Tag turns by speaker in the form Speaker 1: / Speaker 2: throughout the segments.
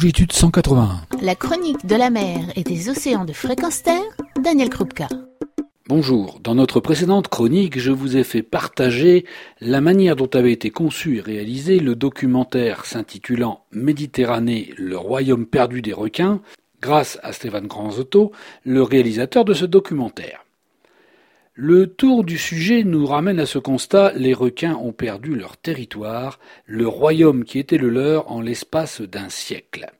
Speaker 1: longitude 181.
Speaker 2: La chronique de la mer et des océans de fréquence terre, Daniel Krupka.
Speaker 1: Bonjour, dans notre précédente chronique, je vous ai fait partager la manière dont avait été conçu et réalisé le documentaire s'intitulant Méditerranée, le royaume perdu des requins, grâce à Stéphane Granzotto, le réalisateur de ce documentaire. Le tour du sujet nous ramène à ce constat, les requins ont perdu leur territoire, le royaume qui était le leur en l'espace d'un siècle.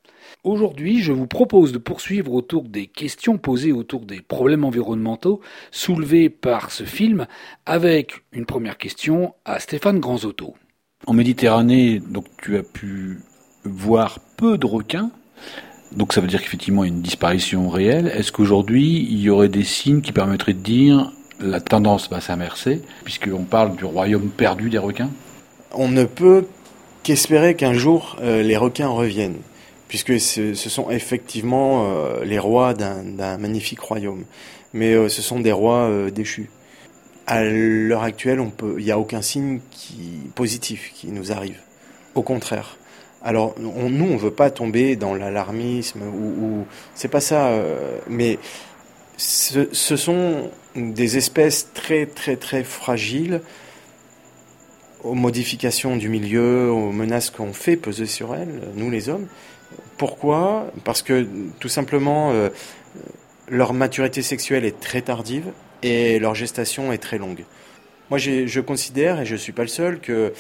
Speaker 1: Aujourd'hui, je vous propose de poursuivre autour des questions posées autour des problèmes environnementaux soulevés par ce film avec une première question à Stéphane Granzotto.
Speaker 3: En Méditerranée, donc tu as pu voir peu de requins. Donc ça veut dire qu'effectivement il y a une disparition réelle. Est-ce qu'aujourd'hui il y aurait des signes qui permettraient de dire la tendance va s'inverser, puisqu'on parle du royaume perdu des requins?
Speaker 4: On ne peut qu'espérer qu'un jour euh, les requins reviennent puisque ce, sont effectivement euh, les rois d'un magnifique royaume. Mais euh, ce sont des rois euh, déchus. À l'heure actuelle, il n'y a aucun signe positif qui nous arrive. Au contraire. Alors, nous, on ne veut pas tomber dans l'alarmisme ou, c'est pas ça. mais ce, sont des espèces très très très fragiles aux modifications du milieu, aux menaces qu'on fait peser sur elles, nous les hommes, pourquoi? Parce que tout simplement, euh, leur maturité sexuelle est très tardive et leur gestation est très longue. Moi, je considère, et je ne suis pas le seul, que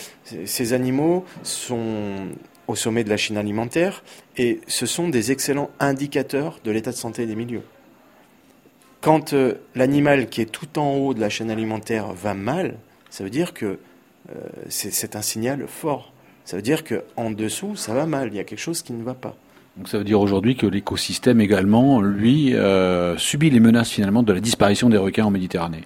Speaker 4: ces animaux sont au sommet de la chaîne alimentaire et ce sont des excellents indicateurs de l'état de santé des milieux. Quand euh, l'animal qui est tout en haut de la chaîne alimentaire va mal, ça veut dire que euh, c'est un signal fort. Ça veut dire qu'en dessous, ça va mal, il y a quelque chose qui ne va pas.
Speaker 3: Donc ça veut dire aujourd'hui que l'écosystème également, lui, euh, subit les menaces finalement de la disparition des requins en Méditerranée.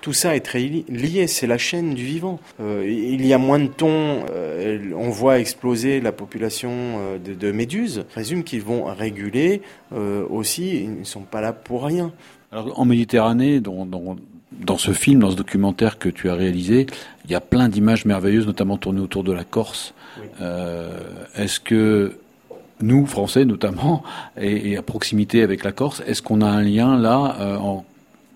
Speaker 4: Tout ça est très lié, c'est la chaîne du vivant. Euh, il y a moins de thon, euh, on voit exploser la population de, méduses. Je présume qu'ils vont réguler aussi, ils ne sont pas là pour rien.
Speaker 3: Alors en Méditerranée, dans ce film, dans ce documentaire que tu as réalisé, il y a plein d'images merveilleuses, notamment tournées autour de la Corse. Est-ce que nous, Français notamment, et, à proximité avec la Corse, est-ce qu'on a un lien là euh, en,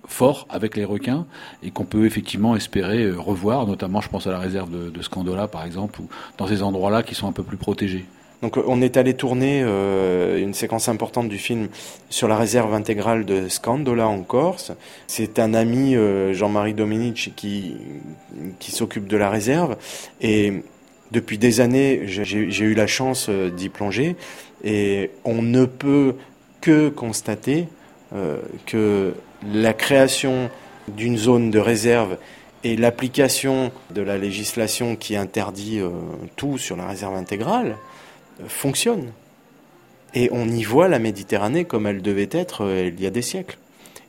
Speaker 3: fort avec les requins et qu'on peut effectivement espérer euh, revoir, notamment je pense à la réserve de, de Scandola par exemple, ou dans ces endroits-là qui sont un peu plus protégés?
Speaker 4: Donc on est allé tourner euh, une séquence importante du film sur la réserve intégrale de Scandola en Corse. C'est un ami, Jean-Marie Dominici, qui, s'occupe de la réserve. Et depuis des années, j'ai eu la chance euh, d'y plonger et on ne peut que constater euh, que la création d'une zone de réserve et l'application de la législation qui interdit euh, tout sur la réserve intégrale fonctionnent. Et on y voit la Méditerranée comme elle devait être il y a des siècles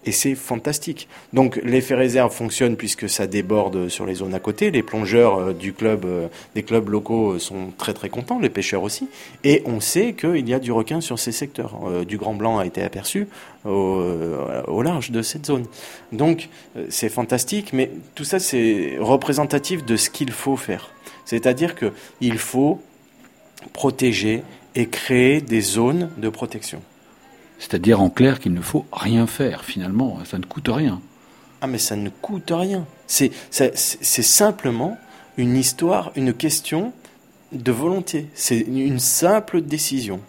Speaker 4: et c'est fantastique. Donc l'effet réserve fonctionne puisque ça déborde sur les zones à côté. Les plongeurs euh, du club, euh, des clubs locaux euh, sont très très contents, les pêcheurs aussi. Et on sait qu'il y a du requin sur ces secteurs. Du Grand Blanc a été aperçu au, au large de cette zone. Donc c'est fantastique, mais tout ça c'est représentatif de ce qu'il faut faire. C'est-à-dire qu'il faut protéger et créer des zones de protection.
Speaker 3: C'est-à-dire en clair qu'il ne faut rien faire finalement, ça ne coûte rien.
Speaker 4: Ah mais ça ne coûte rien. C'est simplement une histoire, une question de volonté. C'est une simple décision.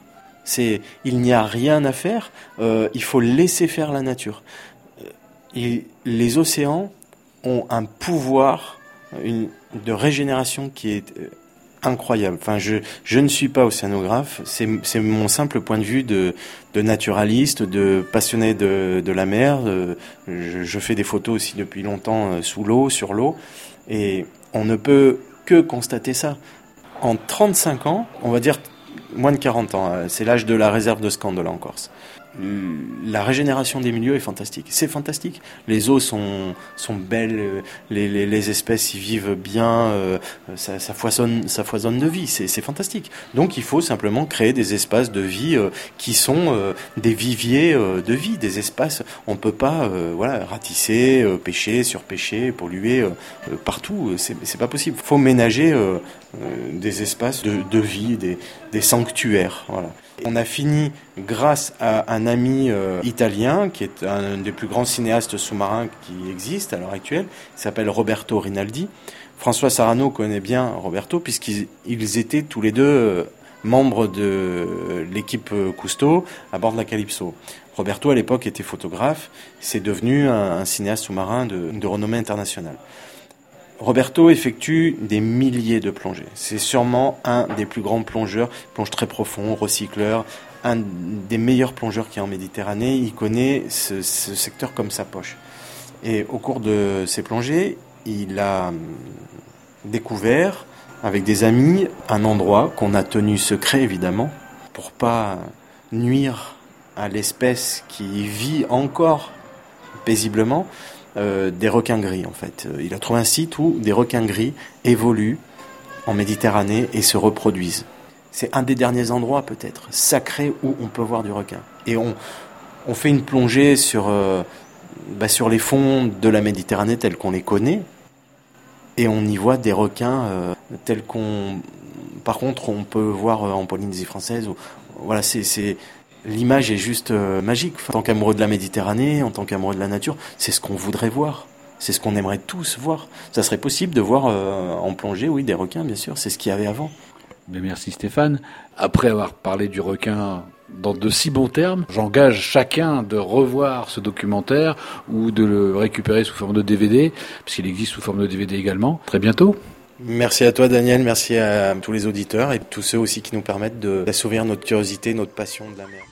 Speaker 4: C'est il n'y a rien à faire. Euh, il faut laisser faire la nature. Euh, et les océans ont un pouvoir de régénération qui est euh, incroyable. Enfin, je, je ne suis pas océanographe, c'est mon simple point de vue de, de naturaliste, de passionné de, de la mer. Euh, je, je, fais des photos aussi depuis longtemps euh, sous l'eau, sur l'eau, et on ne peut que constater ça. En 35 ans, on va dire moins de 40 ans, euh, c'est l'âge de la réserve de Scandola en Corse. la régénération des milieux est fantastique. C'est fantastique. Les eaux sont, sont belles, euh, les, les, espèces y vivent bien, euh, ça, foisonne, ça foisonne de vie. C'est fantastique. Donc il faut simplement créer des espaces de vie qui sont des viviers de vie, des espaces. On peut pas, voilà, ratisser, pêcher, surpêcher, polluer partout. C'est pas possible. Il faut ménager des espaces de, de vie, des, des. On a fini grâce à un ami euh, italien qui est un des plus grands cinéastes sous-marins qui existe à l'heure actuelle, il s'appelle Roberto Rinaldi. François Sarano connaît bien Roberto puisqu'ils étaient tous les deux euh, membres de l'équipe Cousteau à bord de la Calypso. Roberto à l'époque était photographe, c'est devenu un, cinéaste sous-marin de renommée internationale. Roberto effectue des milliers de plongées. C'est sûrement un des plus grands plongeurs, plonge très profond, recycleur, un des meilleurs plongeurs qui est en Méditerranée. Il connaît ce, secteur comme sa poche. Et au cours de ses plongées, il a découvert avec des amis un endroit qu'on a tenu secret évidemment pour pas nuire à l'espèce qui vit encore paisiblement euh, des requins gris en fait. Euh, il a trouvé un site où des requins gris évoluent en Méditerranée et se reproduisent. C'est un des derniers endroits peut-être sacrés où on peut voir du requin. Et on, on fait une plongée sur, euh, bah, sur les fonds de la Méditerranée tels qu'on les connaît et on y voit des requins tels qu'on par contre on peut voir en Polynésie française ou voilà c'est l'image est juste euh, magique. En tant qu'amoureux de la Méditerranée, en tant qu'amoureux de la nature, c'est ce qu'on voudrait voir. C'est ce qu'on aimerait tous voir. Ça serait possible de voir euh, en plongée, oui, des requins, bien sûr. C'est ce qu'il y avait avant.
Speaker 3: Mais merci Stéphane. Après avoir parlé du requin dans de si bons termes, j'engage chacun de revoir ce documentaire ou de le récupérer sous forme de DVD, puisqu'il existe sous forme de DVD également. Très bientôt.
Speaker 4: Merci à toi Daniel, merci à tous les auditeurs et tous ceux aussi qui nous permettent d'assouvir notre curiosité, notre passion de la mer.